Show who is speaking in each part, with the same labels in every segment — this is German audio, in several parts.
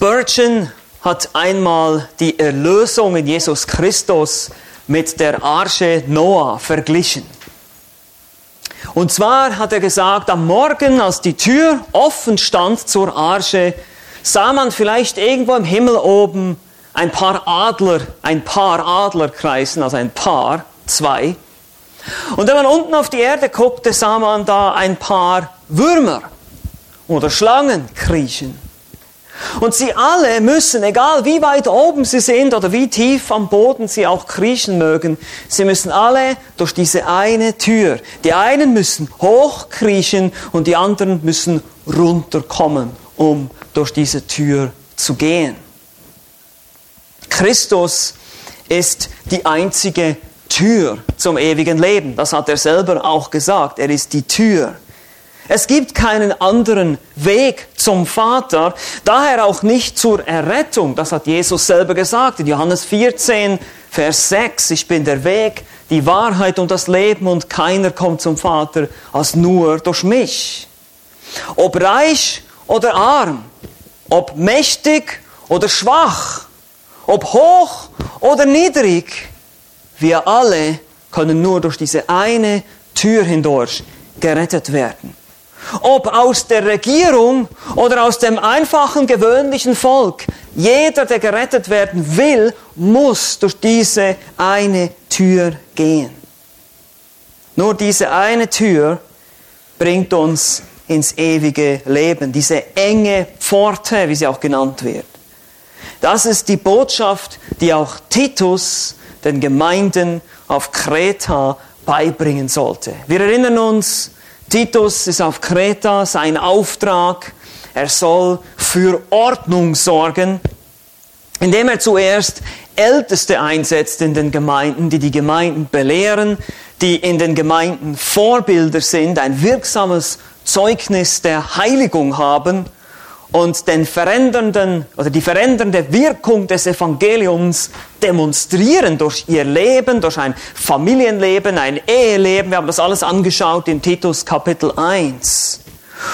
Speaker 1: Spurgeon hat einmal die Erlösung in Jesus Christus mit der Arche Noah verglichen. Und zwar hat er gesagt, am Morgen, als die Tür offen stand zur Arche, sah man vielleicht irgendwo im Himmel oben ein paar Adler, ein paar Adler kreisen, also ein Paar, zwei. Und wenn man unten auf die Erde guckte, sah man da ein paar Würmer oder Schlangen kriechen. Und sie alle müssen, egal wie weit oben sie sind oder wie tief am Boden sie auch kriechen mögen, sie müssen alle durch diese eine Tür. Die einen müssen hochkriechen und die anderen müssen runterkommen, um durch diese Tür zu gehen. Christus ist die einzige Tür zum ewigen Leben. Das hat er selber auch gesagt. Er ist die Tür. Es gibt keinen anderen Weg zum Vater, daher auch nicht zur Errettung. Das hat Jesus selber gesagt in Johannes 14, Vers 6. Ich bin der Weg, die Wahrheit und das Leben und keiner kommt zum Vater als nur durch mich. Ob reich oder arm, ob mächtig oder schwach, ob hoch oder niedrig, wir alle können nur durch diese eine Tür hindurch gerettet werden. Ob aus der Regierung oder aus dem einfachen, gewöhnlichen Volk, jeder, der gerettet werden will, muss durch diese eine Tür gehen. Nur diese eine Tür bringt uns ins ewige Leben, diese enge Pforte, wie sie auch genannt wird. Das ist die Botschaft, die auch Titus den Gemeinden auf Kreta beibringen sollte. Wir erinnern uns, Titus ist auf Kreta, sein Auftrag, er soll für Ordnung sorgen, indem er zuerst Älteste einsetzt in den Gemeinden, die die Gemeinden belehren, die in den Gemeinden Vorbilder sind, ein wirksames Zeugnis der Heiligung haben und den verändernden oder die verändernde Wirkung des Evangeliums demonstrieren durch ihr Leben, durch ein Familienleben, ein Eheleben. Wir haben das alles angeschaut in Titus Kapitel 1.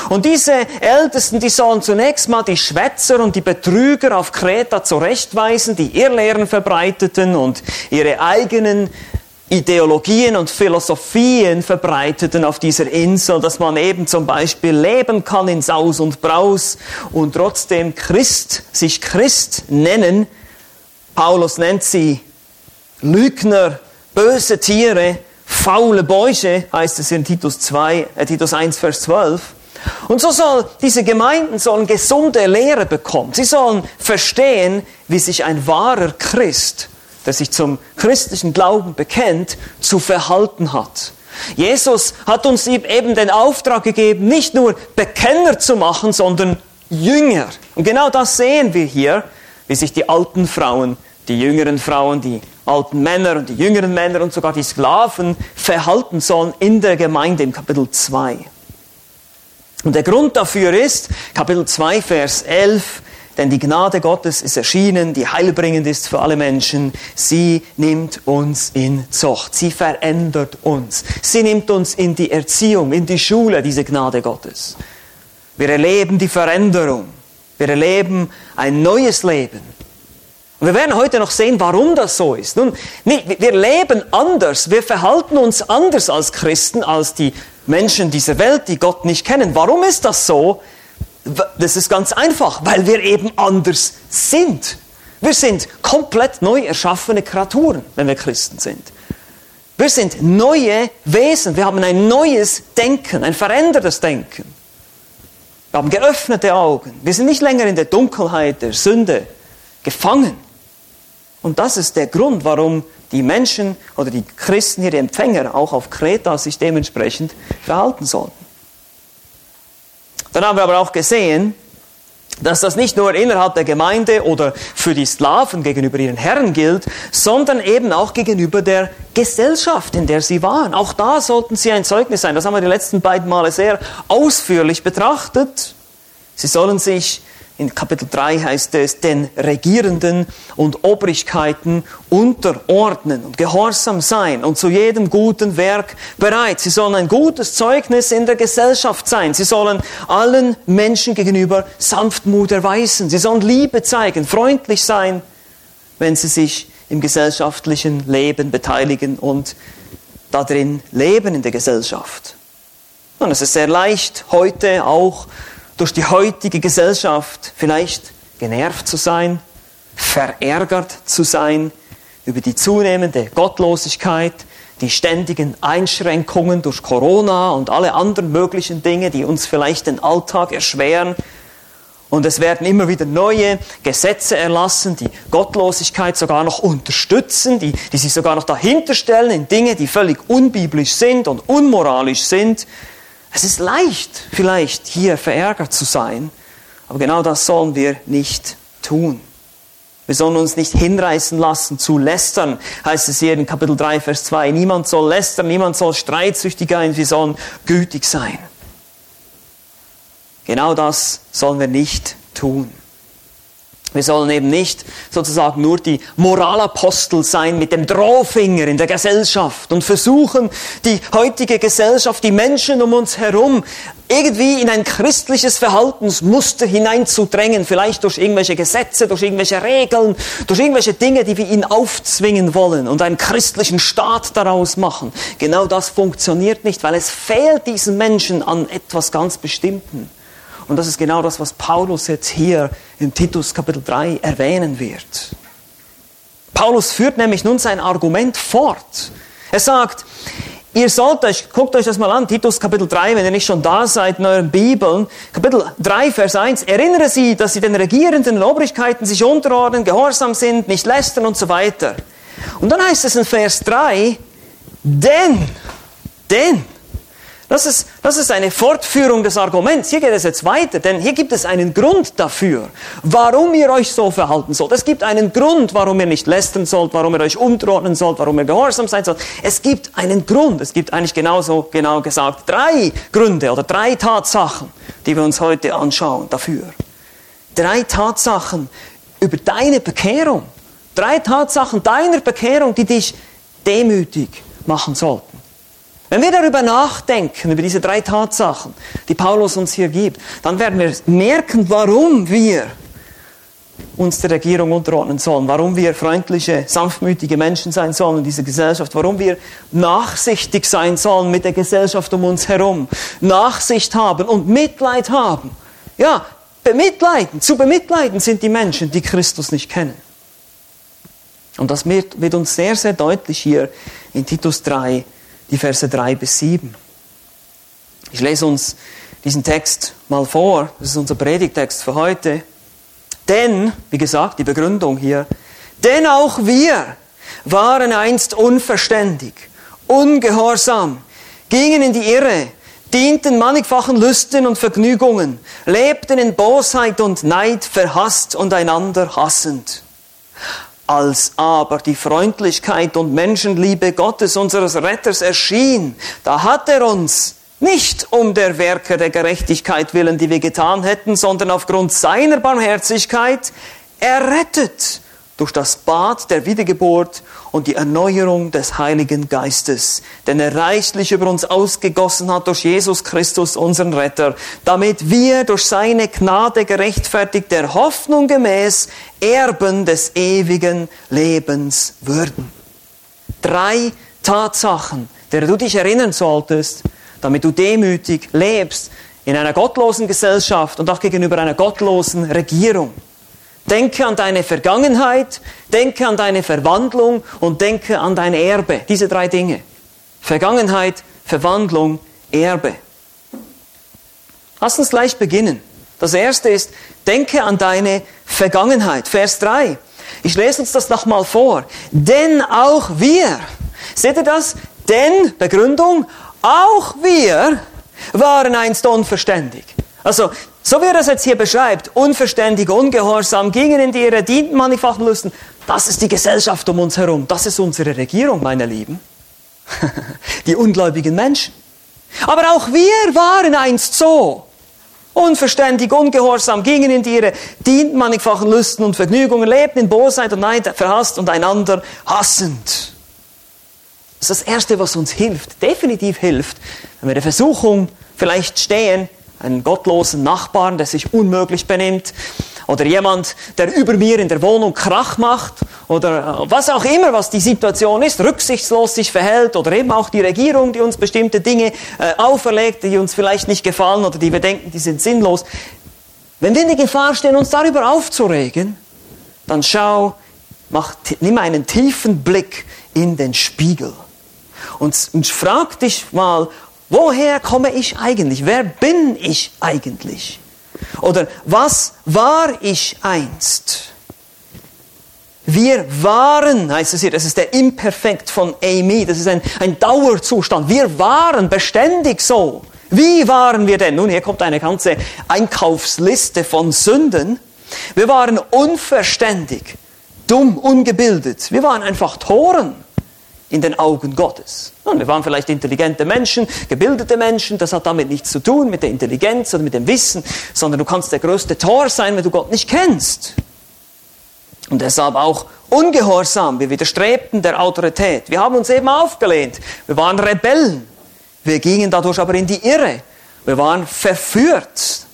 Speaker 1: Und diese Ältesten, die sollen zunächst mal die Schwätzer und die Betrüger auf Kreta zurechtweisen, die Irrlehren verbreiteten und ihre eigenen Ideologien und Philosophien verbreiteten auf dieser Insel, dass man eben zum Beispiel leben kann in Saus und Braus und trotzdem Christ, sich Christ nennen. Paulus nennt sie Lügner, böse Tiere, faule Bäuche, heißt es in Titus 2, äh, Titus 1, Vers 12. Und so soll diese Gemeinden sollen gesunde Lehre bekommen. Sie sollen verstehen, wie sich ein wahrer Christ der sich zum christlichen Glauben bekennt, zu verhalten hat. Jesus hat uns eben den Auftrag gegeben, nicht nur Bekenner zu machen, sondern Jünger. Und genau das sehen wir hier, wie sich die alten Frauen, die jüngeren Frauen, die alten Männer und die jüngeren Männer und sogar die Sklaven verhalten sollen in der Gemeinde im Kapitel 2. Und der Grund dafür ist, Kapitel 2, Vers 11, denn die Gnade Gottes ist erschienen, die heilbringend ist für alle Menschen. Sie nimmt uns in Zucht. Sie verändert uns. Sie nimmt uns in die Erziehung, in die Schule, diese Gnade Gottes. Wir erleben die Veränderung. Wir erleben ein neues Leben. Und wir werden heute noch sehen, warum das so ist. Nun, wir leben anders. Wir verhalten uns anders als Christen, als die Menschen dieser Welt, die Gott nicht kennen. Warum ist das so? Das ist ganz einfach, weil wir eben anders sind. Wir sind komplett neu erschaffene Kreaturen, wenn wir Christen sind. Wir sind neue Wesen. Wir haben ein neues Denken, ein verändertes Denken. Wir haben geöffnete Augen. Wir sind nicht länger in der Dunkelheit der Sünde gefangen. Und das ist der Grund, warum die Menschen oder die Christen hier, die Empfänger, auch auf Kreta sich dementsprechend verhalten sollten. Dann haben wir aber auch gesehen, dass das nicht nur innerhalb der Gemeinde oder für die Sklaven gegenüber ihren Herren gilt, sondern eben auch gegenüber der Gesellschaft, in der sie waren. Auch da sollten sie ein Zeugnis sein. Das haben wir die letzten beiden Male sehr ausführlich betrachtet. Sie sollen sich in Kapitel 3 heißt es, den Regierenden und Obrigkeiten unterordnen und gehorsam sein und zu jedem guten Werk bereit. Sie sollen ein gutes Zeugnis in der Gesellschaft sein. Sie sollen allen Menschen gegenüber Sanftmut erweisen. Sie sollen Liebe zeigen, freundlich sein, wenn sie sich im gesellschaftlichen Leben beteiligen und darin leben in der Gesellschaft. Und es ist sehr leicht, heute auch durch die heutige Gesellschaft vielleicht genervt zu sein, verärgert zu sein über die zunehmende Gottlosigkeit, die ständigen Einschränkungen durch Corona und alle anderen möglichen Dinge, die uns vielleicht den Alltag erschweren. Und es werden immer wieder neue Gesetze erlassen, die Gottlosigkeit sogar noch unterstützen, die, die sich sogar noch dahinter stellen in Dinge, die völlig unbiblisch sind und unmoralisch sind. Es ist leicht, vielleicht hier verärgert zu sein, aber genau das sollen wir nicht tun. Wir sollen uns nicht hinreißen lassen zu lästern, heißt es hier in Kapitel 3, Vers 2. Niemand soll lästern, niemand soll streitsüchtig sein, wir sollen gütig sein. Genau das sollen wir nicht tun. Wir sollen eben nicht sozusagen nur die Moralapostel sein mit dem Drohfinger in der Gesellschaft und versuchen, die heutige Gesellschaft, die Menschen um uns herum irgendwie in ein christliches Verhaltensmuster hineinzudrängen, vielleicht durch irgendwelche Gesetze, durch irgendwelche Regeln, durch irgendwelche Dinge, die wir ihnen aufzwingen wollen und einen christlichen Staat daraus machen. Genau das funktioniert nicht, weil es fehlt diesen Menschen an etwas ganz Bestimmten. Und das ist genau das, was Paulus jetzt hier in Titus Kapitel 3 erwähnen wird. Paulus führt nämlich nun sein Argument fort. Er sagt, ihr sollt euch, guckt euch das mal an, Titus Kapitel 3, wenn ihr nicht schon da seid in euren Bibeln, Kapitel 3, Vers 1, erinnere sie, dass sie den regierenden Obrigkeiten sich unterordnen, gehorsam sind, nicht lästern und so weiter. Und dann heißt es in Vers 3, denn, denn, das ist, das ist eine Fortführung des Arguments. Hier geht es jetzt weiter, denn hier gibt es einen Grund dafür, warum ihr euch so verhalten sollt. Es gibt einen Grund, warum ihr nicht lästern sollt, warum ihr euch unterordnen sollt, warum ihr gehorsam sein sollt. Es gibt einen Grund. Es gibt eigentlich genauso genau gesagt drei Gründe oder drei Tatsachen, die wir uns heute anschauen dafür. Drei Tatsachen über deine Bekehrung. Drei Tatsachen deiner Bekehrung, die dich demütig machen sollten. Wenn wir darüber nachdenken, über diese drei Tatsachen, die Paulus uns hier gibt, dann werden wir merken, warum wir uns der Regierung unterordnen sollen, warum wir freundliche, sanftmütige Menschen sein sollen in dieser Gesellschaft, warum wir nachsichtig sein sollen mit der Gesellschaft um uns herum, Nachsicht haben und Mitleid haben. Ja, bemitleiden, zu bemitleiden sind die Menschen, die Christus nicht kennen. Und das wird, uns sehr, sehr deutlich hier in Titus 3 die Verse 3 bis 7. Ich lese uns diesen Text mal vor. Das ist unser Predigtext für heute. Denn, wie gesagt, die Begründung hier, denn auch wir waren einst unverständig, ungehorsam, gingen in die Irre, dienten mannigfachen Lüsten und Vergnügungen, lebten in Bosheit und Neid, verhasst und einander hassend. Als aber die Freundlichkeit und Menschenliebe Gottes, unseres Retters, erschien, da hat er uns nicht um der Werke der Gerechtigkeit willen, die wir getan hätten, sondern aufgrund seiner Barmherzigkeit errettet durch das Bad der Wiedergeburt und die Erneuerung des Heiligen Geistes, den er reichlich über uns ausgegossen hat durch Jesus Christus, unseren Retter, damit wir durch seine Gnade gerechtfertigt der Hoffnung gemäß Erben des ewigen Lebens würden. Drei Tatsachen, der du dich erinnern solltest, damit du demütig lebst in einer gottlosen Gesellschaft und auch gegenüber einer gottlosen Regierung. Denke an deine Vergangenheit, denke an deine Verwandlung und denke an dein Erbe. Diese drei Dinge. Vergangenheit, Verwandlung, Erbe. Lass uns gleich beginnen. Das erste ist, denke an deine Vergangenheit. Vers 3. Ich lese uns das nochmal vor. Denn auch wir, seht ihr das? Denn, Begründung, auch wir waren einst unverständig. Also, so wie er das jetzt hier beschreibt, unverständig, ungehorsam, gingen in die Irre, dienten mannigfachen Lüsten, das ist die Gesellschaft um uns herum, das ist unsere Regierung, meine Lieben. die ungläubigen Menschen. Aber auch wir waren einst so. unverständig, ungehorsam, gingen in die Irre, dienten mannigfachen Lüsten und Vergnügungen, lebten in Bosheit und Neid, verhasst und einander hassend. Das ist das Erste, was uns hilft, definitiv hilft, wenn wir der Versuchung vielleicht stehen, einen gottlosen Nachbarn, der sich unmöglich benimmt, oder jemand, der über mir in der Wohnung Krach macht, oder äh, was auch immer, was die Situation ist, rücksichtslos sich verhält, oder eben auch die Regierung, die uns bestimmte Dinge äh, auferlegt, die uns vielleicht nicht gefallen oder die wir denken, die sind sinnlos. Wenn wir in der Gefahr stehen, uns darüber aufzuregen, dann schau, mach, nimm einen tiefen Blick in den Spiegel und, und frag dich mal, woher komme ich eigentlich? Wer bin ich eigentlich? Oder was war ich einst? Wir waren, heißt es hier, das ist der Imperfekt von Amy, das ist ein, ein Dauerzustand. Wir waren beständig so. Wie waren wir denn? Nun, hier kommt eine ganze Einkaufsliste von Sünden. Wir waren unverständig, dumm, ungebildet. Wir waren einfach Toren in den Augen Gottes. Und wir waren vielleicht intelligente Menschen, gebildete Menschen, das hat damit nichts zu tun mit der Intelligenz oder mit dem Wissen, sondern du kannst der größte Tor sein, wenn du Gott nicht kennst. Und deshalb auch ungehorsam, wir widerstrebten der Autorität. Wir haben uns eben aufgelehnt, wir waren Rebellen, wir gingen dadurch aber in die Irre, wir waren verführt.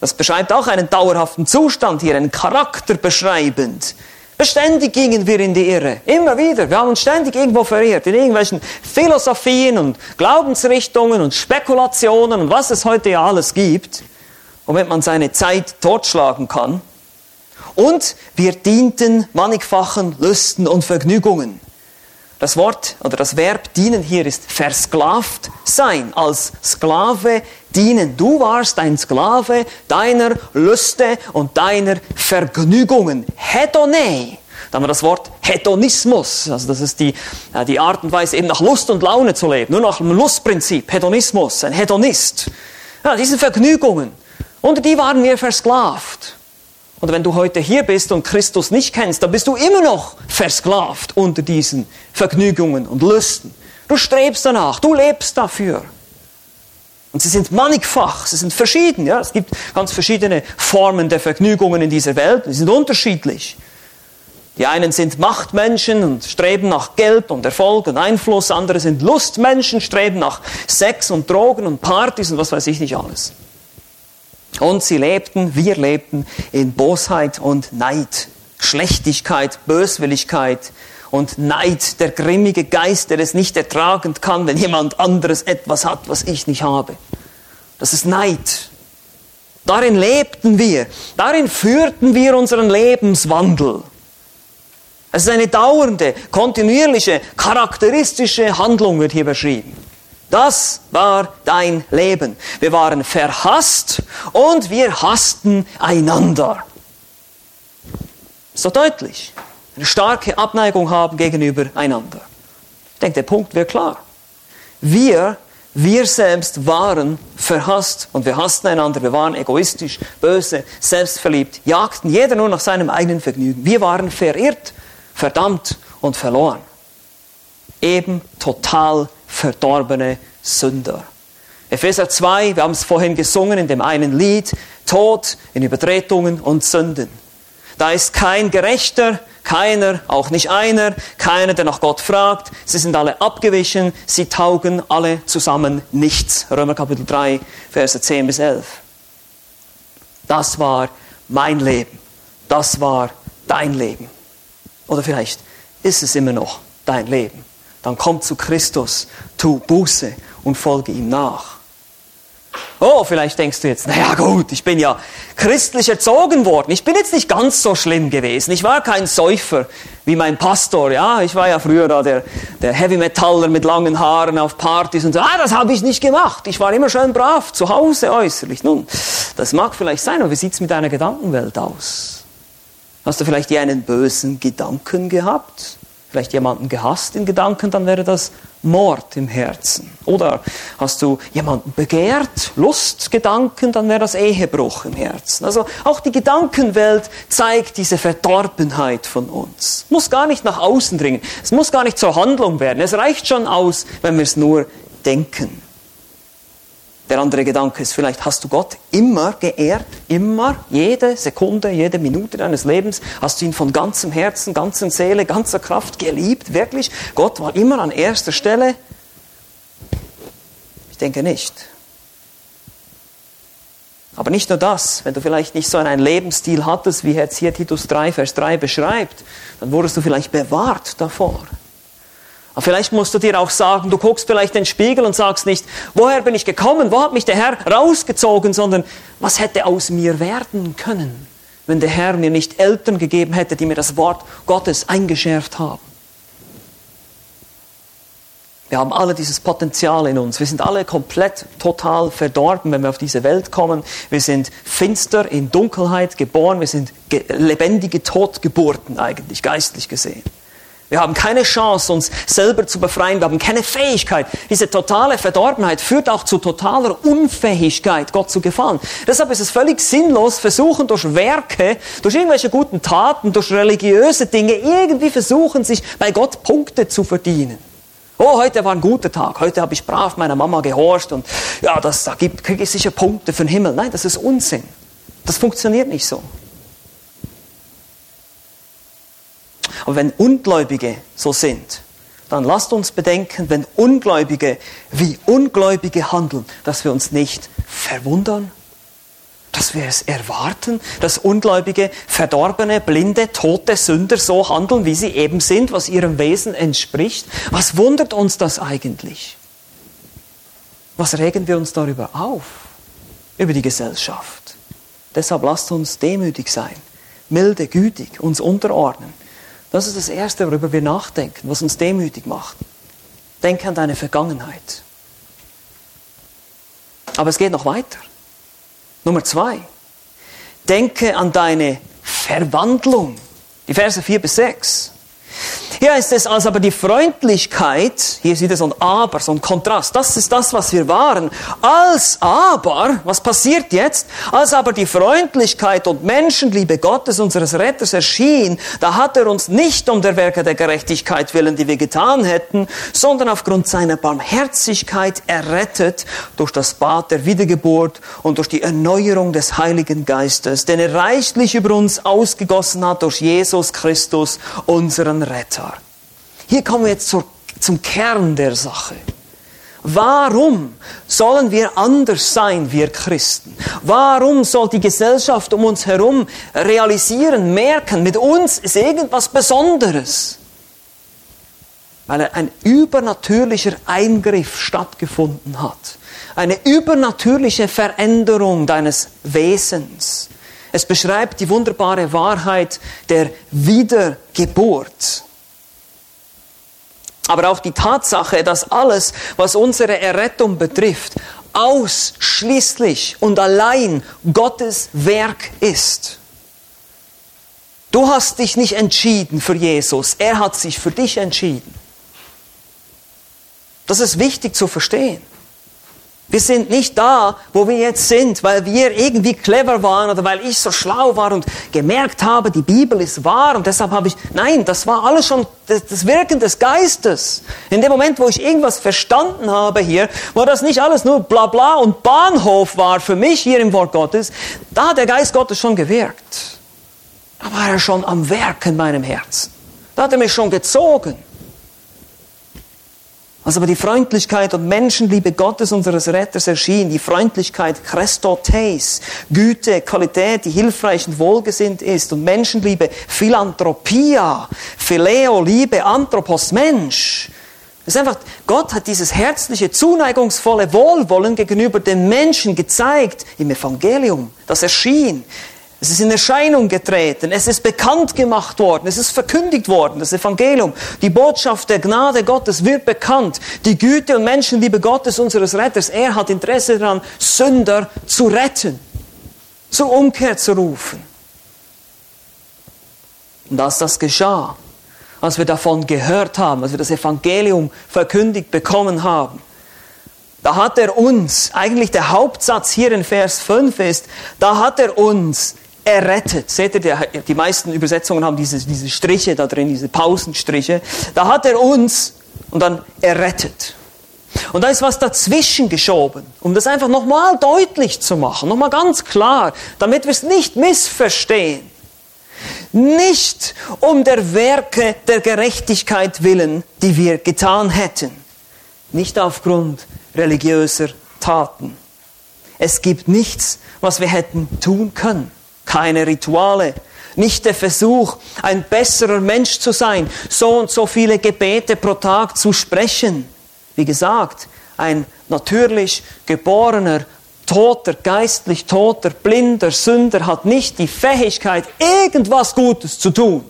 Speaker 1: Das beschreibt auch einen dauerhaften Zustand hier, einen Charakter beschreibend. Beständig gingen wir in die Irre. Immer wieder. Wir haben uns ständig irgendwo verirrt. In irgendwelchen Philosophien und Glaubensrichtungen und Spekulationen und was es heute ja alles gibt, womit man seine Zeit totschlagen kann. Und wir dienten mannigfachen Lüsten und Vergnügungen. Das Wort oder das Verb dienen hier ist versklavt sein, als Sklave dienen. Du warst ein Sklave deiner Lüste und deiner Vergnügungen. Hedone. Da haben wir das Wort Hedonismus. Also das ist die, äh, die Art und Weise, eben nach Lust und Laune zu leben. Nur nach dem Lustprinzip. Hedonismus. Ein Hedonist. Ja, diese Vergnügungen. Unter die waren wir versklavt. Und wenn du heute hier bist und Christus nicht kennst, dann bist du immer noch versklavt unter diesen Vergnügungen und Lüsten. Du strebst danach, du lebst dafür. Und sie sind mannigfach, sie sind verschieden. Ja? Es gibt ganz verschiedene Formen der Vergnügungen in dieser Welt, die sind unterschiedlich. Die einen sind Machtmenschen und streben nach Geld und Erfolg und Einfluss, andere sind Lustmenschen, streben nach Sex und Drogen und Partys und was weiß ich nicht alles. Und sie lebten, wir lebten in Bosheit und Neid, Schlechtigkeit, Böswilligkeit und Neid, der grimmige Geist, der es nicht ertragen kann, wenn jemand anderes etwas hat, was ich nicht habe. Das ist Neid. Darin lebten wir, darin führten wir unseren Lebenswandel. Es ist eine dauernde, kontinuierliche, charakteristische Handlung, wird hier beschrieben. Das war dein Leben. Wir waren verhasst und wir hassten einander. So deutlich. Eine starke Abneigung haben gegenüber einander. Ich denke, der Punkt wird klar. Wir, wir selbst waren verhasst und wir hassten einander. Wir waren egoistisch, böse, selbstverliebt, jagten jeder nur nach seinem eigenen Vergnügen. Wir waren verirrt, verdammt und verloren. Eben total verdorbene Sünder. Epheser 2, wir haben es vorhin gesungen in dem einen Lied, Tod in Übertretungen und Sünden. Da ist kein Gerechter, keiner, auch nicht einer, keiner, der nach Gott fragt. Sie sind alle abgewichen, sie taugen alle zusammen nichts. Römer Kapitel 3, Verse 10 bis 11. Das war mein Leben. Das war dein Leben. Oder vielleicht ist es immer noch dein Leben dann komm zu Christus, tu Buße und folge ihm nach. Oh, vielleicht denkst du jetzt, naja gut, ich bin ja christlich erzogen worden. Ich bin jetzt nicht ganz so schlimm gewesen. Ich war kein Säufer wie mein Pastor. Ja, ich war ja früher da der, der Heavy Metaller mit langen Haaren auf Partys und so. Ah, das habe ich nicht gemacht. Ich war immer schön brav, zu Hause äußerlich. Nun, das mag vielleicht sein, aber wie sieht's mit deiner Gedankenwelt aus? Hast du vielleicht dir einen bösen Gedanken gehabt? Vielleicht jemanden gehasst in Gedanken, dann wäre das Mord im Herzen. Oder hast du jemanden begehrt, Lustgedanken, dann wäre das Ehebruch im Herzen. Also auch die Gedankenwelt zeigt diese Verdorbenheit von uns. Muss gar nicht nach außen dringen. Es muss gar nicht zur Handlung werden. Es reicht schon aus, wenn wir es nur denken. Der andere Gedanke ist vielleicht, hast du Gott immer geehrt, immer, jede Sekunde, jede Minute deines Lebens, hast du ihn von ganzem Herzen, ganzer Seele, ganzer Kraft geliebt, wirklich? Gott war immer an erster Stelle? Ich denke nicht. Aber nicht nur das, wenn du vielleicht nicht so einen Lebensstil hattest, wie jetzt hier Titus 3, Vers 3 beschreibt, dann wurdest du vielleicht bewahrt davor. Aber vielleicht musst du dir auch sagen, du guckst vielleicht in den Spiegel und sagst nicht, woher bin ich gekommen, wo hat mich der Herr rausgezogen, sondern was hätte aus mir werden können, wenn der Herr mir nicht Eltern gegeben hätte, die mir das Wort Gottes eingeschärft haben. Wir haben alle dieses Potenzial in uns. Wir sind alle komplett, total verdorben, wenn wir auf diese Welt kommen. Wir sind finster in Dunkelheit geboren. Wir sind lebendige Totgeburten eigentlich, geistlich gesehen. Wir haben keine Chance, uns selber zu befreien. Wir haben keine Fähigkeit. Diese totale Verdorbenheit führt auch zu totaler Unfähigkeit, Gott zu gefallen. Deshalb ist es völlig sinnlos, versuchen durch Werke, durch irgendwelche guten Taten, durch religiöse Dinge irgendwie versuchen, sich bei Gott Punkte zu verdienen. Oh, heute war ein guter Tag. Heute habe ich brav meiner Mama gehorcht und ja, das, da kriege ich sicher Punkte für den Himmel. Nein, das ist Unsinn. Das funktioniert nicht so. Aber wenn Ungläubige so sind, dann lasst uns bedenken, wenn Ungläubige wie Ungläubige handeln, dass wir uns nicht verwundern, dass wir es erwarten, dass Ungläubige, verdorbene, blinde, tote Sünder so handeln, wie sie eben sind, was ihrem Wesen entspricht. Was wundert uns das eigentlich? Was regen wir uns darüber auf? Über die Gesellschaft. Deshalb lasst uns demütig sein, milde, gütig, uns unterordnen das ist das Erste, worüber wir nachdenken, was uns demütig macht. Denke an deine Vergangenheit. Aber es geht noch weiter. Nummer zwei. Denke an deine Verwandlung. Die Verse 4 bis 6. Hier ist es als aber die Freundlichkeit, hier sieht es so ein Aber, so ein Kontrast, das ist das, was wir waren. Als aber, was passiert jetzt? Als aber die Freundlichkeit und Menschenliebe Gottes, unseres Retters, erschien, da hat er uns nicht um der Werke der Gerechtigkeit willen, die wir getan hätten, sondern aufgrund seiner Barmherzigkeit errettet durch das Bad der Wiedergeburt und durch die Erneuerung des Heiligen Geistes, den er reichlich über uns ausgegossen hat durch Jesus Christus, unseren Retter. Hier kommen wir jetzt zur, zum Kern der Sache. Warum sollen wir anders sein, wir Christen? Warum soll die Gesellschaft um uns herum realisieren, merken, mit uns ist irgendwas Besonderes? Weil ein übernatürlicher Eingriff stattgefunden hat. Eine übernatürliche Veränderung deines Wesens. Es beschreibt die wunderbare Wahrheit der Wiedergeburt. Aber auch die Tatsache, dass alles, was unsere Errettung betrifft, ausschließlich und allein Gottes Werk ist. Du hast dich nicht entschieden für Jesus, er hat sich für dich entschieden. Das ist wichtig zu verstehen. Wir sind nicht da, wo wir jetzt sind, weil wir irgendwie clever waren oder weil ich so schlau war und gemerkt habe, die Bibel ist wahr und deshalb habe ich, nein, das war alles schon das, Wirken des Geistes. In dem Moment, wo ich irgendwas verstanden habe hier, wo das nicht alles nur Blabla und Bahnhof war für mich hier im Wort Gottes, da hat der Geist Gottes schon gewirkt. Da war er schon am Werk in meinem Herzen. Da hat er mich schon gezogen. Als aber die Freundlichkeit und Menschenliebe Gottes unseres Retters erschien, die Freundlichkeit Christotes, Güte, Qualität, die hilfreich und wohlgesinnt ist und Menschenliebe Philanthropia, Phileo, Liebe, Anthropos, Mensch. Es ist einfach, Gott hat dieses herzliche, zuneigungsvolle Wohlwollen gegenüber den Menschen gezeigt im Evangelium, das erschien. Es ist in Erscheinung getreten, es ist bekannt gemacht worden, es ist verkündigt worden, das Evangelium. Die Botschaft der Gnade Gottes wird bekannt. Die Güte und Menschenliebe Gottes, unseres Retters, er hat Interesse daran, Sünder zu retten, zur Umkehr zu rufen. Und als das geschah, als wir davon gehört haben, als wir das Evangelium verkündigt bekommen haben, da hat er uns, eigentlich der Hauptsatz hier in Vers 5 ist, da hat er uns errettet. Seht ihr, die meisten Übersetzungen haben diese, diese Striche da drin, diese Pausenstriche. Da hat er uns und dann errettet. Und da ist was dazwischen geschoben, um das einfach nochmal deutlich zu machen, nochmal ganz klar, damit wir es nicht missverstehen. Nicht um der Werke der Gerechtigkeit willen, die wir getan hätten, nicht aufgrund religiöser Taten. Es gibt nichts, was wir hätten tun können. Keine Rituale, nicht der Versuch, ein besserer Mensch zu sein, so und so viele Gebete pro Tag zu sprechen. Wie gesagt, ein natürlich geborener, toter, geistlich toter, blinder Sünder hat nicht die Fähigkeit, irgendwas Gutes zu tun.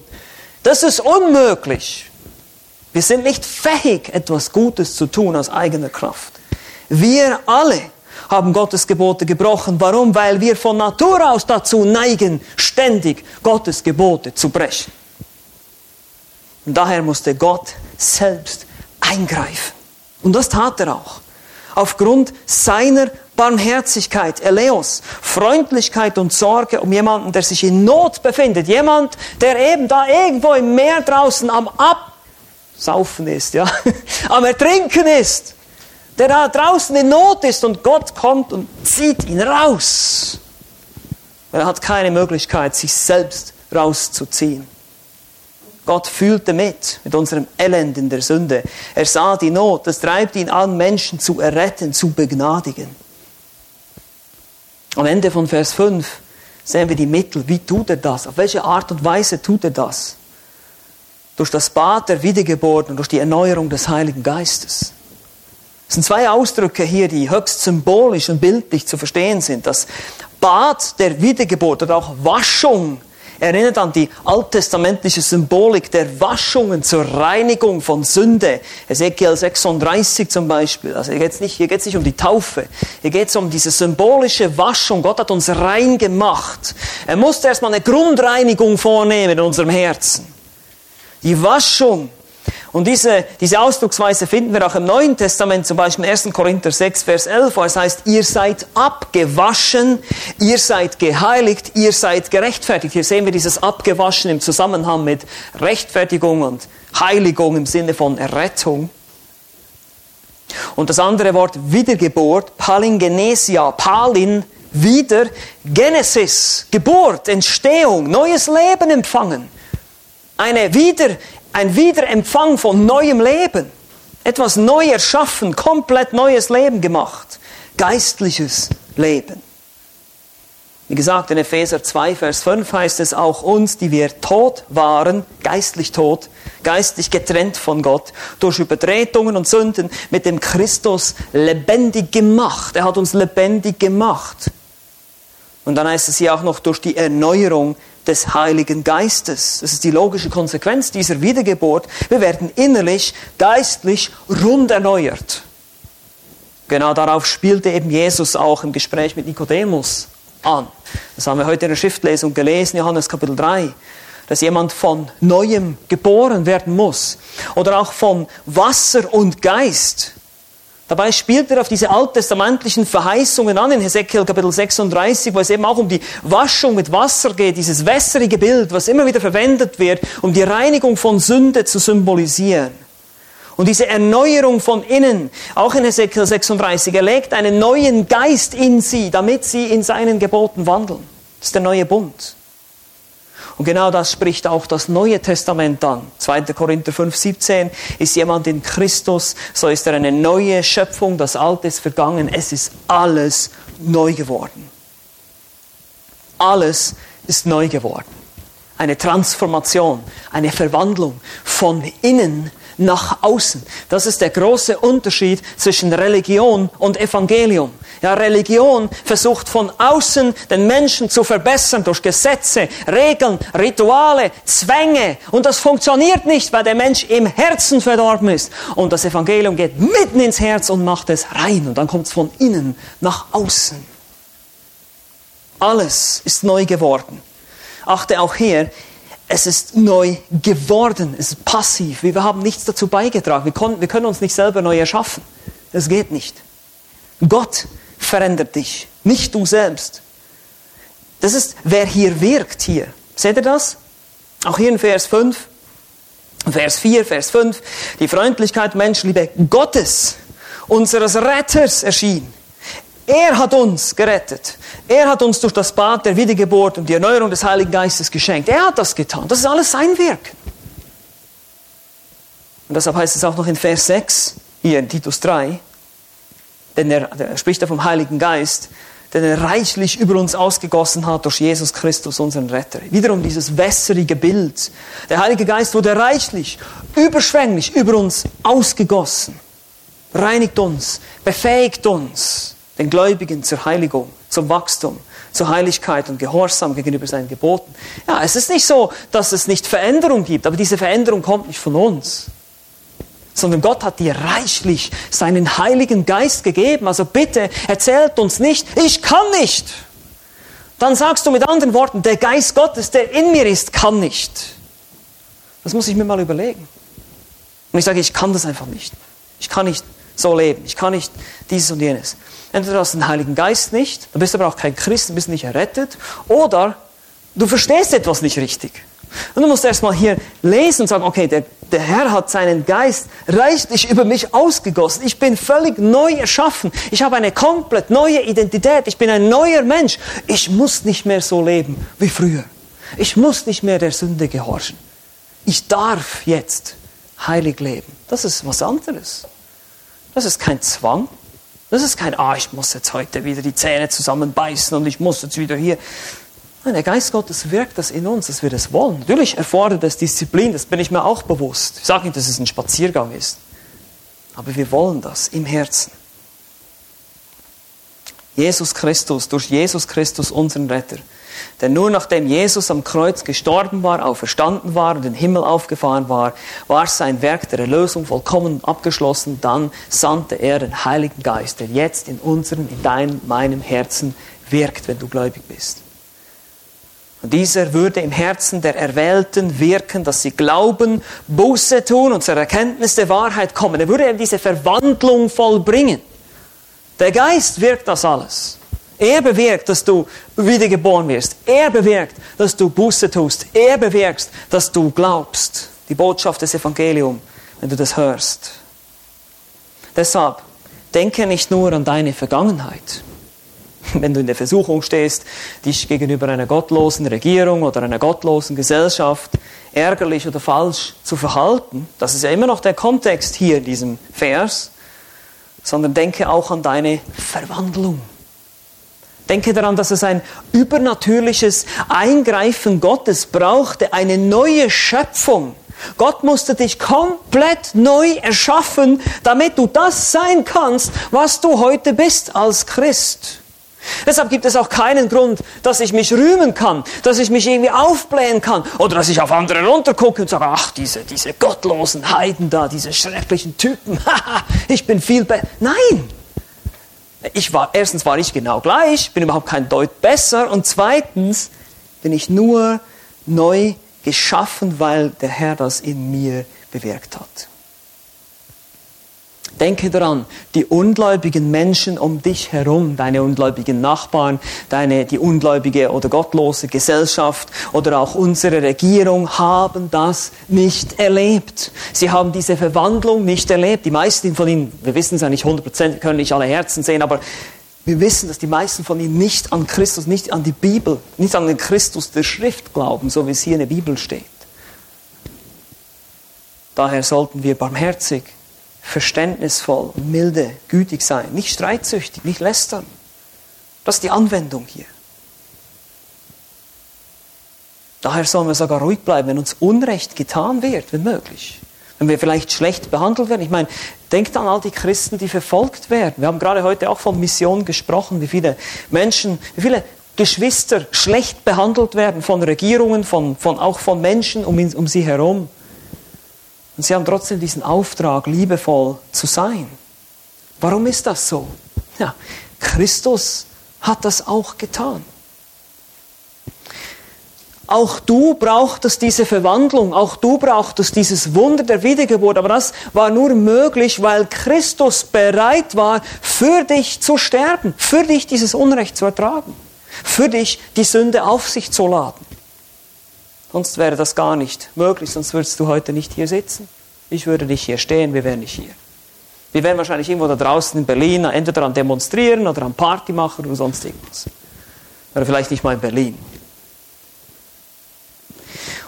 Speaker 1: Das ist unmöglich. Wir sind nicht fähig, etwas Gutes zu tun aus eigener Kraft. Wir alle haben Gottes Gebote gebrochen. Warum? Weil wir von Natur aus dazu neigen, ständig Gottes Gebote zu brechen. Und daher musste Gott selbst eingreifen. Und das tat er auch. Aufgrund seiner Barmherzigkeit, Eleos, Freundlichkeit und Sorge um jemanden, der sich in Not befindet. Jemand, der eben da irgendwo im Meer draußen am Absaufen ist, ja, am Ertrinken ist der da draußen in Not ist und Gott kommt und zieht ihn raus. Er hat keine Möglichkeit, sich selbst rauszuziehen. Gott fühlte mit, mit unserem Elend in der Sünde. Er sah die Not, das treibt ihn an, Menschen zu erretten, zu begnadigen. Am Ende von Vers 5 sehen wir die Mittel. Wie tut er das? Auf welche Art und Weise tut er das? Durch das Bad der Wiedergeburt und durch die Erneuerung des Heiligen Geistes. Es sind zwei Ausdrücke hier, die höchst symbolisch und bildlich zu verstehen sind. Das Bad der Wiedergeburt oder auch Waschung erinnert an die alttestamentliche Symbolik der Waschungen zur Reinigung von Sünde. Ezekiel 36 zum Beispiel. Also hier geht es nicht, nicht um die Taufe. Hier geht es um diese symbolische Waschung. Gott hat uns rein gemacht. Er musste erstmal eine Grundreinigung vornehmen in unserem Herzen. Die Waschung und diese, diese Ausdrucksweise finden wir auch im Neuen Testament, zum Beispiel in 1. Korinther 6, Vers 11, wo es heißt, ihr seid abgewaschen, ihr seid geheiligt, ihr seid gerechtfertigt. Hier sehen wir dieses Abgewaschen im Zusammenhang mit Rechtfertigung und Heiligung im Sinne von Errettung. Und das andere Wort Wiedergeburt, Palingenesia, Palin, wieder, Genesis, Geburt, Entstehung, neues Leben empfangen. Eine wieder ein Wiederempfang von neuem Leben. Etwas neu erschaffen, komplett neues Leben gemacht. Geistliches Leben. Wie gesagt, in Epheser 2, Vers 5 heißt es auch uns, die wir tot waren, geistlich tot, geistlich getrennt von Gott, durch Übertretungen und Sünden mit dem Christus lebendig gemacht. Er hat uns lebendig gemacht. Und dann heißt es hier auch noch durch die Erneuerung des Heiligen Geistes. Das ist die logische Konsequenz dieser Wiedergeburt. Wir werden innerlich, geistlich rund erneuert. Genau darauf spielte eben Jesus auch im Gespräch mit Nikodemus an. Das haben wir heute in der Schriftlesung gelesen, Johannes Kapitel 3 dass jemand von neuem geboren werden muss oder auch von Wasser und Geist. Dabei spielt er auf diese alttestamentlichen Verheißungen an in Hesekiel Kapitel 36, wo es eben auch um die Waschung mit Wasser geht, dieses wässrige Bild, was immer wieder verwendet wird, um die Reinigung von Sünde zu symbolisieren. Und diese Erneuerung von innen, auch in Hesekiel 36, er legt einen neuen Geist in sie, damit sie in seinen Geboten wandeln. Das ist der neue Bund. Und genau das spricht auch das Neue Testament an. 2. Korinther 5, 17. Ist jemand in Christus, so ist er eine neue Schöpfung, das Alte ist vergangen, es ist alles neu geworden. Alles ist neu geworden. Eine Transformation, eine Verwandlung von innen nach außen. Das ist der große Unterschied zwischen Religion und Evangelium. Ja, Religion versucht von außen den Menschen zu verbessern durch Gesetze, Regeln, Rituale, Zwänge. Und das funktioniert nicht, weil der Mensch im Herzen verdorben ist. Und das Evangelium geht mitten ins Herz und macht es rein. Und dann kommt es von innen nach außen. Alles ist neu geworden. Achte auch hier, es ist neu geworden, es ist passiv. Wir haben nichts dazu beigetragen. Wir, können, wir können uns nicht selber neu erschaffen. Es geht nicht. Gott verändert dich, nicht du selbst. Das ist, wer hier wirkt hier. Seht ihr das? Auch hier in Vers 5, Vers 4, Vers 5. Die Freundlichkeit, Menschenliebe Gottes unseres Retters erschien. Er hat uns gerettet. Er hat uns durch das Bad der Wiedergeburt und die Erneuerung des Heiligen Geistes geschenkt. Er hat das getan. Das ist alles sein Wirken. Und deshalb heißt es auch noch in Vers 6, hier in Titus 3, denn er, er spricht da vom Heiligen Geist, den er reichlich über uns ausgegossen hat durch Jesus Christus, unseren Retter. Wiederum dieses wässrige Bild. Der Heilige Geist wurde reichlich, überschwänglich über uns ausgegossen, reinigt uns, befähigt uns, den Gläubigen zur Heiligung, zum Wachstum, zur Heiligkeit und Gehorsam gegenüber seinen Geboten. Ja, es ist nicht so, dass es nicht Veränderung gibt, aber diese Veränderung kommt nicht von uns sondern Gott hat dir reichlich seinen Heiligen Geist gegeben. Also bitte erzählt uns nicht, ich kann nicht. Dann sagst du mit anderen Worten, der Geist Gottes, der in mir ist, kann nicht. Das muss ich mir mal überlegen. Und ich sage, ich kann das einfach nicht. Ich kann nicht so leben. Ich kann nicht dieses und jenes. Entweder du hast den Heiligen Geist nicht, dann bist du aber auch kein Christ, bist nicht errettet, oder du verstehst etwas nicht richtig. Und du musst erstmal hier lesen und sagen, okay, der, der Herr hat seinen Geist reichlich über mich ausgegossen. Ich bin völlig neu erschaffen. Ich habe eine komplett neue Identität. Ich bin ein neuer Mensch. Ich muss nicht mehr so leben wie früher. Ich muss nicht mehr der Sünde gehorchen. Ich darf jetzt heilig leben. Das ist was anderes. Das ist kein Zwang. Das ist kein, ah, ich muss jetzt heute wieder die Zähne zusammenbeißen und ich muss jetzt wieder hier. Nein, der Geist Gottes wirkt das in uns, dass wir das wollen. Natürlich erfordert es Disziplin, das bin ich mir auch bewusst. Ich sage nicht, dass es ein Spaziergang ist. Aber wir wollen das im Herzen. Jesus Christus, durch Jesus Christus, unseren Retter. Denn nur nachdem Jesus am Kreuz gestorben war, auferstanden war und in den Himmel aufgefahren war, war sein Werk der Erlösung vollkommen abgeschlossen. Dann sandte er den Heiligen Geist, der jetzt in unserem, in deinem, meinem Herzen wirkt, wenn du gläubig bist. Und dieser würde im Herzen der Erwählten wirken, dass sie glauben, Buße tun und zur Erkenntnis der Wahrheit kommen. Er würde eben diese Verwandlung vollbringen. Der Geist wirkt das alles. Er bewirkt, dass du wiedergeboren wirst. Er bewirkt, dass du Buße tust. Er bewirkt, dass du glaubst. Die Botschaft des Evangeliums, wenn du das hörst. Deshalb denke nicht nur an deine Vergangenheit wenn du in der Versuchung stehst, dich gegenüber einer gottlosen Regierung oder einer gottlosen Gesellschaft ärgerlich oder falsch zu verhalten, das ist ja immer noch der Kontext hier in diesem Vers, sondern denke auch an deine Verwandlung. Denke daran, dass es ein übernatürliches Eingreifen Gottes brauchte, eine neue Schöpfung. Gott musste dich komplett neu erschaffen, damit du das sein kannst, was du heute bist als Christ. Deshalb gibt es auch keinen Grund, dass ich mich rühmen kann, dass ich mich irgendwie aufblähen kann oder dass ich auf andere runtergucke und sage, ach, diese, diese gottlosen Heiden da, diese schrecklichen Typen, ich bin viel besser. Nein! Ich war, erstens war ich genau gleich, bin überhaupt kein Deut besser und zweitens bin ich nur neu geschaffen, weil der Herr das in mir bewirkt hat. Denke daran, die ungläubigen Menschen um dich herum, deine ungläubigen Nachbarn, deine, die ungläubige oder gottlose Gesellschaft oder auch unsere Regierung haben das nicht erlebt. Sie haben diese Verwandlung nicht erlebt. Die meisten von ihnen, wir wissen es ja nicht 100 Prozent, können nicht alle Herzen sehen, aber wir wissen, dass die meisten von ihnen nicht an Christus, nicht an die Bibel, nicht an den Christus der Schrift glauben, so wie es hier in der Bibel steht. Daher sollten wir barmherzig verständnisvoll, milde, gütig sein, nicht streitsüchtig, nicht lästern. Das ist die Anwendung hier. Daher sollen wir sogar ruhig bleiben, wenn uns Unrecht getan wird, wenn möglich. Wenn wir vielleicht schlecht behandelt werden. Ich meine, denkt an all die Christen, die verfolgt werden. Wir haben gerade heute auch von Mission gesprochen, wie viele Menschen, wie viele Geschwister schlecht behandelt werden von Regierungen, von, von, auch von Menschen um, um sie herum. Und sie haben trotzdem diesen Auftrag, liebevoll zu sein. Warum ist das so? Ja, Christus hat das auch getan. Auch du brauchtest diese Verwandlung, auch du brauchtest dieses Wunder der Wiedergeburt, aber das war nur möglich, weil Christus bereit war, für dich zu sterben, für dich dieses Unrecht zu ertragen, für dich die Sünde auf sich zu laden. Sonst wäre das gar nicht möglich, sonst würdest du heute nicht hier sitzen. Ich würde nicht hier stehen, wir wären nicht hier. Wir werden wahrscheinlich irgendwo da draußen in Berlin entweder an demonstrieren oder an Party machen oder sonst irgendwas. Oder vielleicht nicht mal in Berlin.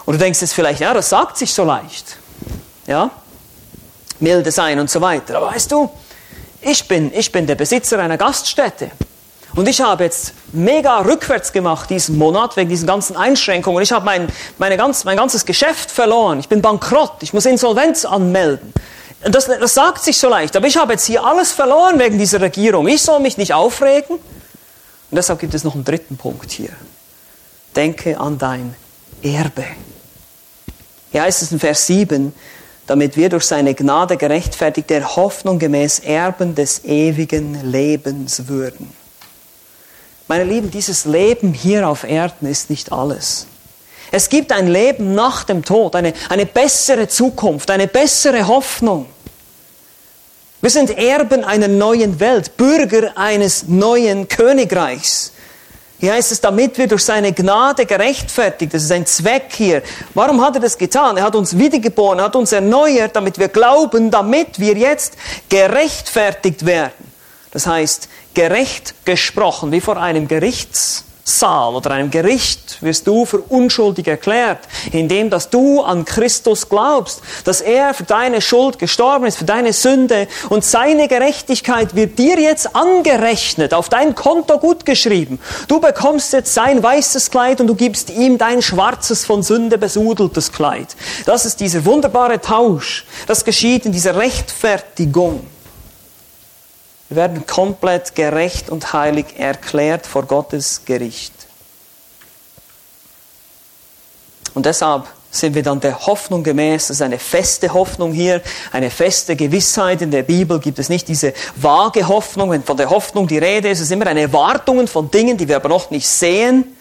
Speaker 1: Und du denkst jetzt vielleicht, ja, das sagt sich so leicht. Ja? Milde sein und so weiter. Aber weißt du, ich bin, ich bin der Besitzer einer Gaststätte. Und ich habe jetzt mega rückwärts gemacht diesen Monat wegen diesen ganzen Einschränkungen. Ich habe mein, meine ganz, mein ganzes Geschäft verloren. Ich bin bankrott. Ich muss Insolvenz anmelden. Das, das sagt sich so leicht, aber ich habe jetzt hier alles verloren wegen dieser Regierung. Ich soll mich nicht aufregen. Und deshalb gibt es noch einen dritten Punkt hier. Denke an dein Erbe. Hier heißt es in Vers 7, damit wir durch seine Gnade gerechtfertigt der Hoffnung gemäß Erben des ewigen Lebens würden. Meine Lieben, dieses Leben hier auf Erden ist nicht alles. Es gibt ein Leben nach dem Tod, eine, eine bessere Zukunft, eine bessere Hoffnung. Wir sind Erben einer neuen Welt, Bürger eines neuen Königreichs. Hier heißt es, damit wir durch seine Gnade gerechtfertigt, das ist ein Zweck hier. Warum hat er das getan? Er hat uns wiedergeboren, hat uns erneuert, damit wir glauben, damit wir jetzt gerechtfertigt werden. Das heißt, gerecht gesprochen, wie vor einem Gerichts Saal oder einem Gericht wirst du für unschuldig erklärt, indem dass du an Christus glaubst, dass er für deine Schuld gestorben ist, für deine Sünde und seine Gerechtigkeit wird dir jetzt angerechnet, auf dein Konto gut geschrieben. Du bekommst jetzt sein weißes Kleid und du gibst ihm dein schwarzes von Sünde besudeltes Kleid. Das ist dieser wunderbare Tausch. Das geschieht in dieser Rechtfertigung. Wir werden komplett gerecht und heilig erklärt vor Gottes Gericht. Und deshalb sind wir dann der Hoffnung gemäß. Das ist eine feste Hoffnung hier, eine feste Gewissheit. In der Bibel gibt es nicht diese vage Hoffnung. Wenn von der Hoffnung die Rede ist, es ist immer eine Erwartung von Dingen, die wir aber noch nicht sehen.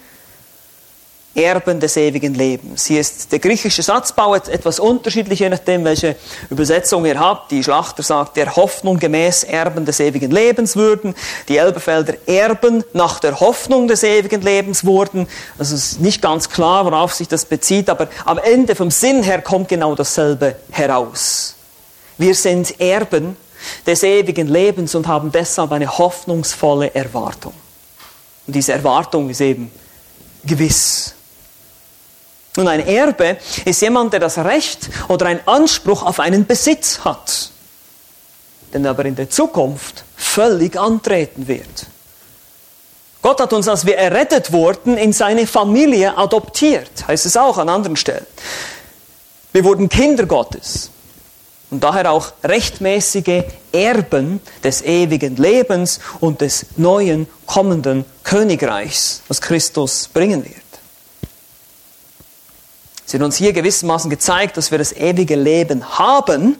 Speaker 1: Erben des ewigen Lebens. Hier ist der griechische Satzbau etwas unterschiedlich, je nachdem, welche Übersetzung ihr habt. Die Schlachter sagt, der Hoffnung gemäß Erben des ewigen Lebens würden. Die Elbefelder Erben nach der Hoffnung des ewigen Lebens wurden. Also es ist nicht ganz klar, worauf sich das bezieht, aber am Ende vom Sinn her kommt genau dasselbe heraus. Wir sind Erben des ewigen Lebens und haben deshalb eine hoffnungsvolle Erwartung. Und diese Erwartung ist eben gewiss. Und ein Erbe ist jemand, der das Recht oder einen Anspruch auf einen Besitz hat, den aber in der Zukunft völlig antreten wird. Gott hat uns, als wir errettet wurden, in seine Familie adoptiert, heißt es auch an anderen Stellen. Wir wurden Kinder Gottes und daher auch rechtmäßige Erben des ewigen Lebens und des neuen kommenden Königreichs, was Christus bringen wird. Sie hat uns hier gewissermaßen gezeigt, dass wir das ewige Leben haben.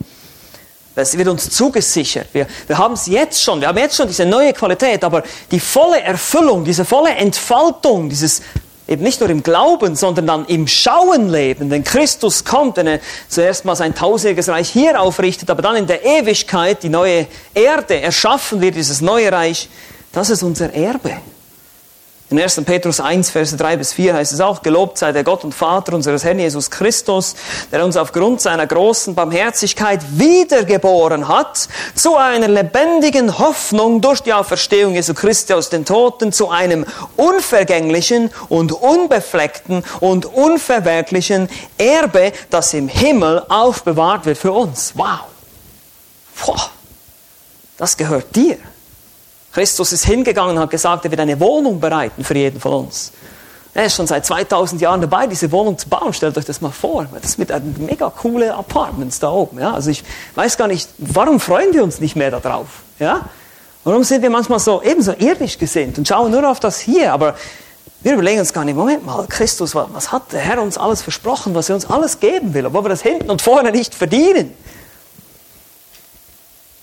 Speaker 1: Es wird uns zugesichert. Wir, wir haben es jetzt schon. Wir haben jetzt schon diese neue Qualität, aber die volle Erfüllung, diese volle Entfaltung, dieses eben nicht nur im Glauben, sondern dann im Schauen leben, wenn Christus kommt, wenn er zuerst mal sein tausendjähriges Reich hier aufrichtet, aber dann in der Ewigkeit die neue Erde erschaffen wird, dieses neue Reich, das ist unser Erbe. In 1. Petrus 1, Verse 3 bis 4 heißt es auch, gelobt sei der Gott und Vater unseres Herrn Jesus Christus, der uns aufgrund seiner großen Barmherzigkeit wiedergeboren hat, zu einer lebendigen Hoffnung durch die Auferstehung Jesu Christi aus den Toten, zu einem unvergänglichen und unbefleckten und unverwerklichen Erbe, das im Himmel aufbewahrt wird für uns. Wow! Boah, das gehört dir. Christus ist hingegangen und hat gesagt, er wird eine Wohnung bereiten für jeden von uns. Er ist schon seit 2000 Jahren dabei, diese Wohnung zu bauen. Stellt euch das mal vor. Das mit mega coole Apartments da oben. Ja? Also ich weiß gar nicht, warum freuen wir uns nicht mehr darauf? Ja? Warum sind wir manchmal so ebenso irdisch gesinnt und schauen nur auf das hier? Aber wir überlegen uns gar nicht, Moment mal, Christus, was hat der Herr uns alles versprochen, was er uns alles geben will, obwohl wir das hinten und vorne nicht verdienen?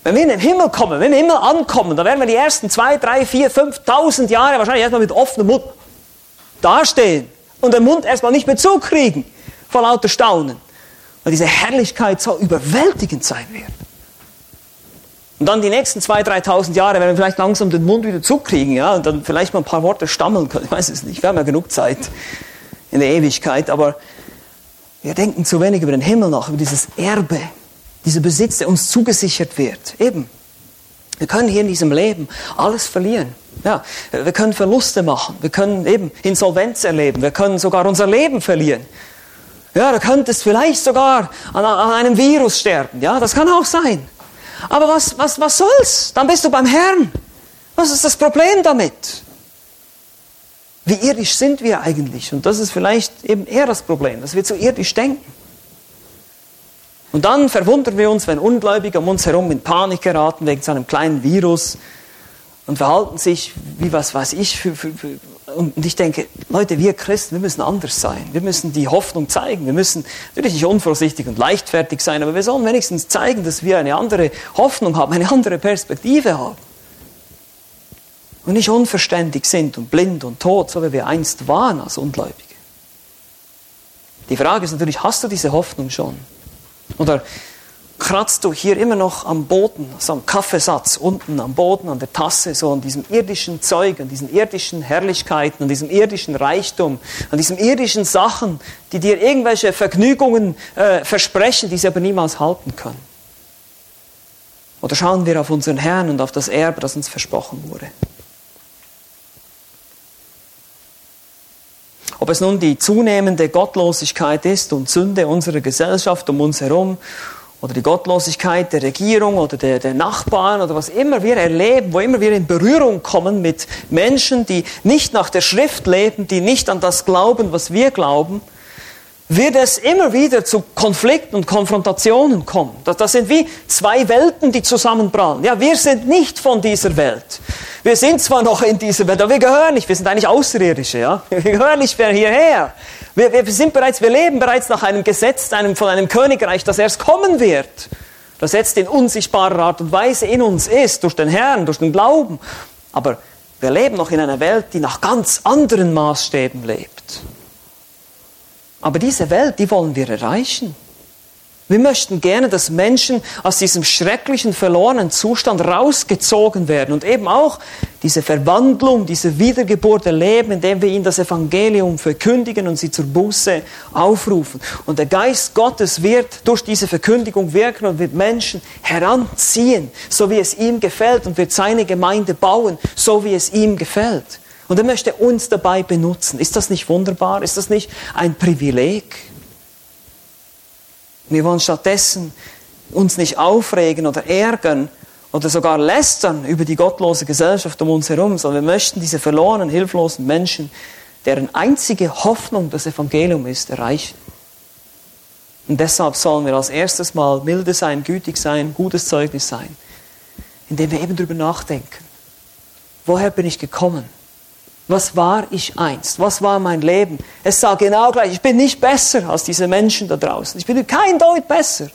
Speaker 1: Wenn wir in den Himmel kommen, wenn wir im Himmel ankommen, dann werden wir die ersten zwei, drei, vier, fünftausend Jahre wahrscheinlich erstmal mit offenem Mund dastehen und den Mund erstmal nicht mehr zukriegen vor lauter Staunen, weil diese Herrlichkeit so überwältigend sein wird. Und dann die nächsten zwei, dreitausend Jahre werden wir vielleicht langsam den Mund wieder zukriegen, ja, und dann vielleicht mal ein paar Worte stammeln können. Ich weiß es nicht. Wir haben ja genug Zeit in der Ewigkeit, aber wir denken zu wenig über den Himmel nach, über dieses Erbe, dieser Besitz, der uns zugesichert wird. Eben, Wir können hier in diesem Leben alles verlieren. Ja, wir können Verluste machen, wir können eben Insolvenz erleben, wir können sogar unser Leben verlieren. Ja, du könntest vielleicht sogar an, an einem Virus sterben. Ja, das kann auch sein. Aber was, was, was soll's? Dann bist du beim Herrn. Was ist das Problem damit? Wie irdisch sind wir eigentlich? Und das ist vielleicht eben eher das Problem, dass wir zu irdisch denken. Und dann verwundern wir uns, wenn Ungläubige um uns herum in Panik geraten wegen so einem kleinen Virus und verhalten sich wie was weiß ich. Für, für, für. Und ich denke, Leute, wir Christen, wir müssen anders sein. Wir müssen die Hoffnung zeigen. Wir müssen natürlich nicht unvorsichtig und leichtfertig sein, aber wir sollen wenigstens zeigen, dass wir eine andere Hoffnung haben, eine andere Perspektive haben. Und nicht unverständig sind und blind und tot, so wie wir einst waren als Ungläubige. Die Frage ist natürlich, hast du diese Hoffnung schon? Oder kratzt du hier immer noch am Boden, so am Kaffeesatz, unten am Boden, an der Tasse, so an diesem irdischen Zeug, an diesen irdischen Herrlichkeiten, an diesem irdischen Reichtum, an diesen irdischen Sachen, die dir irgendwelche Vergnügungen äh, versprechen, die sie aber niemals halten können? Oder schauen wir auf unseren Herrn und auf das Erbe, das uns versprochen wurde? Ob es nun die zunehmende Gottlosigkeit ist und Sünde unserer Gesellschaft um uns herum oder die Gottlosigkeit der Regierung oder der, der Nachbarn oder was immer wir erleben, wo immer wir in Berührung kommen mit Menschen, die nicht nach der Schrift leben, die nicht an das glauben, was wir glauben, wird es immer wieder zu Konflikten und Konfrontationen kommen. Das, das sind wie zwei Welten, die zusammenprallen. Ja, wir sind nicht von dieser Welt. Wir sind zwar noch in dieser Welt, aber wir gehören nicht. Wir sind eigentlich Außerirdische, ja. Wir gehören nicht mehr hierher. Wir, wir sind bereits, wir leben bereits nach einem Gesetz, einem, von einem Königreich, das erst kommen wird. Das jetzt in unsichtbarer Art und Weise in uns ist, durch den Herrn, durch den Glauben. Aber wir leben noch in einer Welt, die nach ganz anderen Maßstäben lebt. Aber diese Welt, die wollen wir erreichen. Wir möchten gerne, dass Menschen aus diesem schrecklichen, verlorenen Zustand rausgezogen werden und eben auch diese Verwandlung, diese Wiedergeburt erleben, indem wir ihnen das Evangelium verkündigen und sie zur Buße aufrufen. Und der Geist Gottes wird durch diese Verkündigung wirken und wird Menschen heranziehen, so wie es ihm gefällt und wird seine Gemeinde bauen, so wie es ihm gefällt. Und er möchte uns dabei benutzen. Ist das nicht wunderbar? Ist das nicht ein Privileg? Wir wollen stattdessen uns nicht aufregen oder ärgern oder sogar lästern über die gottlose Gesellschaft um uns herum, sondern wir möchten diese verlorenen, hilflosen Menschen, deren einzige Hoffnung das Evangelium ist, erreichen. Und deshalb sollen wir als erstes mal milde sein, gütig sein, gutes Zeugnis sein, indem wir eben darüber nachdenken. Woher bin ich gekommen? Was war ich einst? Was war mein Leben? Es sah genau gleich. Ich bin nicht besser als diese Menschen da draußen. Ich bin kein Deut besser.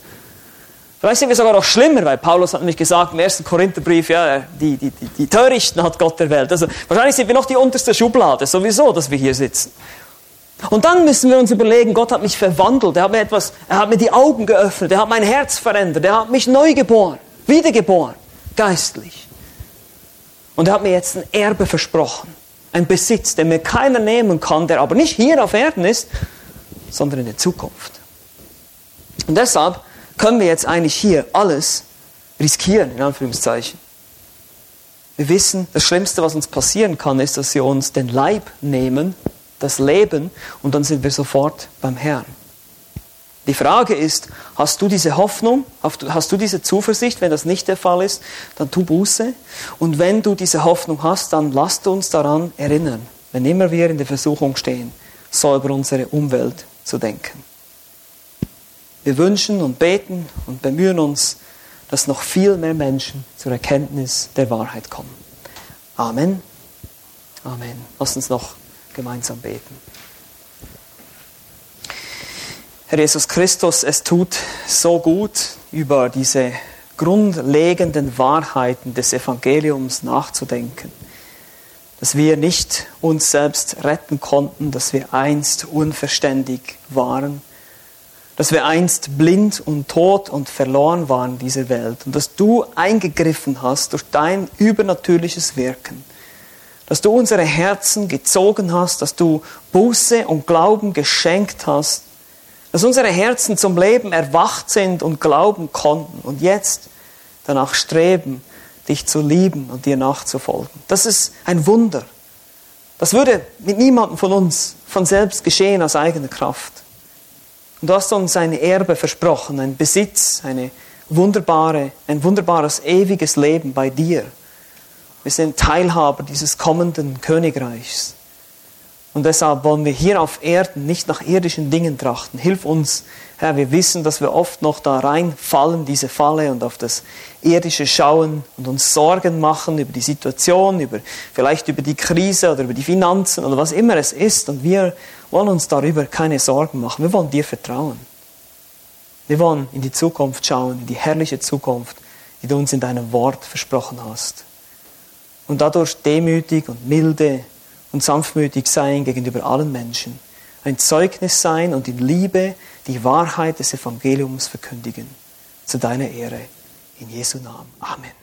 Speaker 1: Vielleicht sind wir sogar noch schlimmer, weil Paulus hat nämlich gesagt im ersten Korintherbrief, ja, die, die, die, die Törichten hat Gott erwählt. Also wahrscheinlich sind wir noch die unterste Schublade, sowieso, dass wir hier sitzen. Und dann müssen wir uns überlegen, Gott hat mich verwandelt, er hat mir etwas, er hat mir die Augen geöffnet, er hat mein Herz verändert, er hat mich neu geboren, wiedergeboren, geistlich. Und er hat mir jetzt ein Erbe versprochen ein Besitz, den mir keiner nehmen kann, der aber nicht hier auf Erden ist, sondern in der Zukunft. Und deshalb können wir jetzt eigentlich hier alles riskieren, in Anführungszeichen. Wir wissen, das Schlimmste, was uns passieren kann, ist, dass sie uns den Leib nehmen, das Leben, und dann sind wir sofort beim Herrn. Die Frage ist, hast du diese Hoffnung, hast du diese Zuversicht? Wenn das nicht der Fall ist, dann tu Buße. Und wenn du diese Hoffnung hast, dann lasst uns daran erinnern, wenn immer wir in der Versuchung stehen, so über unsere Umwelt zu denken. Wir wünschen und beten und bemühen uns, dass noch viel mehr Menschen zur Erkenntnis der Wahrheit kommen. Amen. Amen. Lass uns noch gemeinsam beten. Herr Jesus Christus, es tut so gut, über diese grundlegenden Wahrheiten des Evangeliums nachzudenken. Dass wir nicht uns selbst retten konnten, dass wir einst unverständig waren, dass wir einst blind und tot und verloren waren in dieser Welt und dass du eingegriffen hast durch dein übernatürliches Wirken, dass du unsere Herzen gezogen hast, dass du Buße und Glauben geschenkt hast dass unsere Herzen zum Leben erwacht sind und glauben konnten und jetzt danach streben, dich zu lieben und dir nachzufolgen. Das ist ein Wunder. Das würde mit niemandem von uns von selbst geschehen aus eigener Kraft. Und du hast uns ein Erbe versprochen, ein Besitz, eine wunderbare, ein wunderbares ewiges Leben bei dir. Wir sind Teilhaber dieses kommenden Königreichs. Und deshalb wollen wir hier auf Erden nicht nach irdischen Dingen trachten. Hilf uns, Herr, wir wissen, dass wir oft noch da reinfallen, diese Falle und auf das Irdische schauen und uns Sorgen machen über die Situation, über, vielleicht über die Krise oder über die Finanzen oder was immer es ist. Und wir wollen uns darüber keine Sorgen machen. Wir wollen dir vertrauen. Wir wollen in die Zukunft schauen, in die herrliche Zukunft, die du uns in deinem Wort versprochen hast. Und dadurch demütig und milde und sanftmütig sein gegenüber allen Menschen. Ein Zeugnis sein und in Liebe die Wahrheit des Evangeliums verkündigen. Zu deiner Ehre. In Jesu Namen. Amen.